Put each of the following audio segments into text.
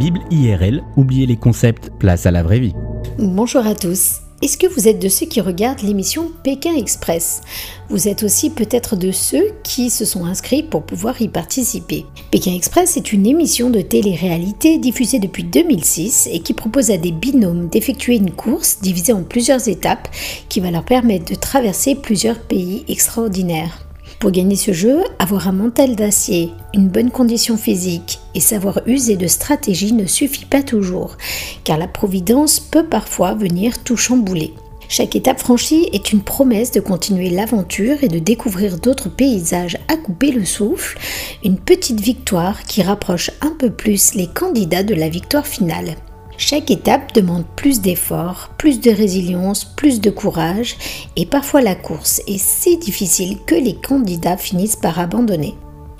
Bible IRL, oubliez les concepts, place à la vraie vie. Bonjour à tous. Est-ce que vous êtes de ceux qui regardent l'émission Pékin Express? Vous êtes aussi peut-être de ceux qui se sont inscrits pour pouvoir y participer. Pékin Express est une émission de télé-réalité diffusée depuis 2006 et qui propose à des binômes d'effectuer une course divisée en plusieurs étapes qui va leur permettre de traverser plusieurs pays extraordinaires. Pour gagner ce jeu, avoir un mental d'acier, une bonne condition physique et savoir user de stratégie ne suffit pas toujours, car la providence peut parfois venir tout chambouler. Chaque étape franchie est une promesse de continuer l'aventure et de découvrir d'autres paysages à couper le souffle, une petite victoire qui rapproche un peu plus les candidats de la victoire finale. Chaque étape demande plus d'efforts, plus de résilience, plus de courage et parfois la course est si difficile que les candidats finissent par abandonner.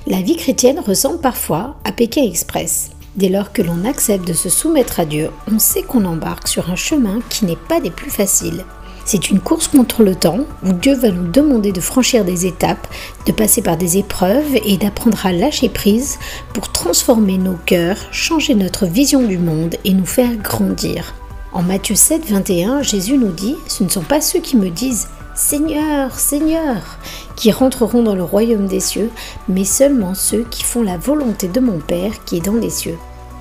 La vie chrétienne ressemble parfois à Pékin Express. Dès lors que l'on accepte de se soumettre à Dieu, on sait qu'on embarque sur un chemin qui n'est pas des plus faciles. C'est une course contre le temps où Dieu va nous demander de franchir des étapes, de passer par des épreuves et d'apprendre à lâcher prise pour transformer nos cœurs, changer notre vision du monde et nous faire grandir. En Matthieu 7, 21, Jésus nous dit Ce ne sont pas ceux qui me disent Seigneur, Seigneur, qui rentreront dans le royaume des cieux, mais seulement ceux qui font la volonté de mon Père qui est dans les cieux.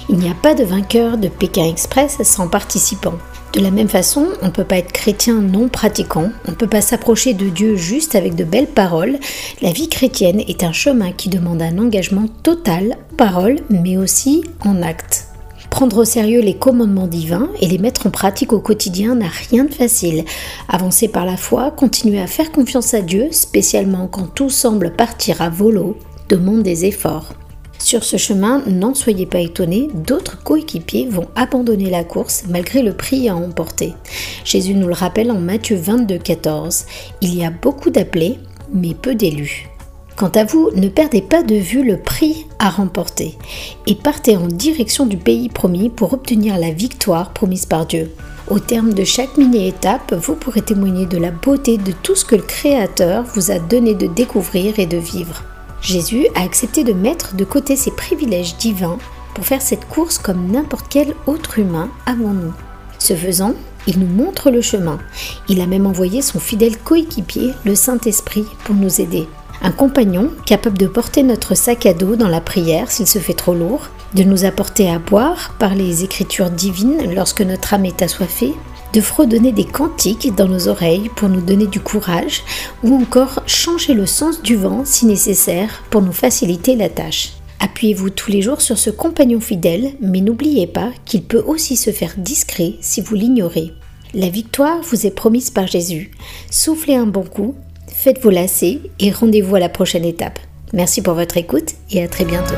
Il n'y a pas de vainqueur de Pékin Express sans participants. De la même façon, on ne peut pas être chrétien non pratiquant, on ne peut pas s'approcher de Dieu juste avec de belles paroles. La vie chrétienne est un chemin qui demande un engagement total en parole, mais aussi en acte. Prendre au sérieux les commandements divins et les mettre en pratique au quotidien n'a rien de facile. Avancer par la foi, continuer à faire confiance à Dieu, spécialement quand tout semble partir à volo, demande des efforts. Sur ce chemin, n'en soyez pas étonnés, d'autres coéquipiers vont abandonner la course malgré le prix à emporter. Jésus nous le rappelle en Matthieu 22, 14. Il y a beaucoup d'appelés, mais peu d'élus. Quant à vous, ne perdez pas de vue le prix à remporter et partez en direction du pays promis pour obtenir la victoire promise par Dieu. Au terme de chaque mini-étape, vous pourrez témoigner de la beauté de tout ce que le Créateur vous a donné de découvrir et de vivre. Jésus a accepté de mettre de côté ses privilèges divins pour faire cette course comme n'importe quel autre humain avant nous. Ce faisant, il nous montre le chemin. Il a même envoyé son fidèle coéquipier, le Saint-Esprit, pour nous aider. Un compagnon capable de porter notre sac à dos dans la prière s'il se fait trop lourd, de nous apporter à boire par les écritures divines lorsque notre âme est assoiffée, de fredonner des cantiques dans nos oreilles pour nous donner du courage, ou encore changer le sens du vent si nécessaire pour nous faciliter la tâche. Appuyez-vous tous les jours sur ce compagnon fidèle, mais n'oubliez pas qu'il peut aussi se faire discret si vous l'ignorez. La victoire vous est promise par Jésus. Soufflez un bon coup, faites vos lacets et rendez-vous à la prochaine étape. Merci pour votre écoute et à très bientôt.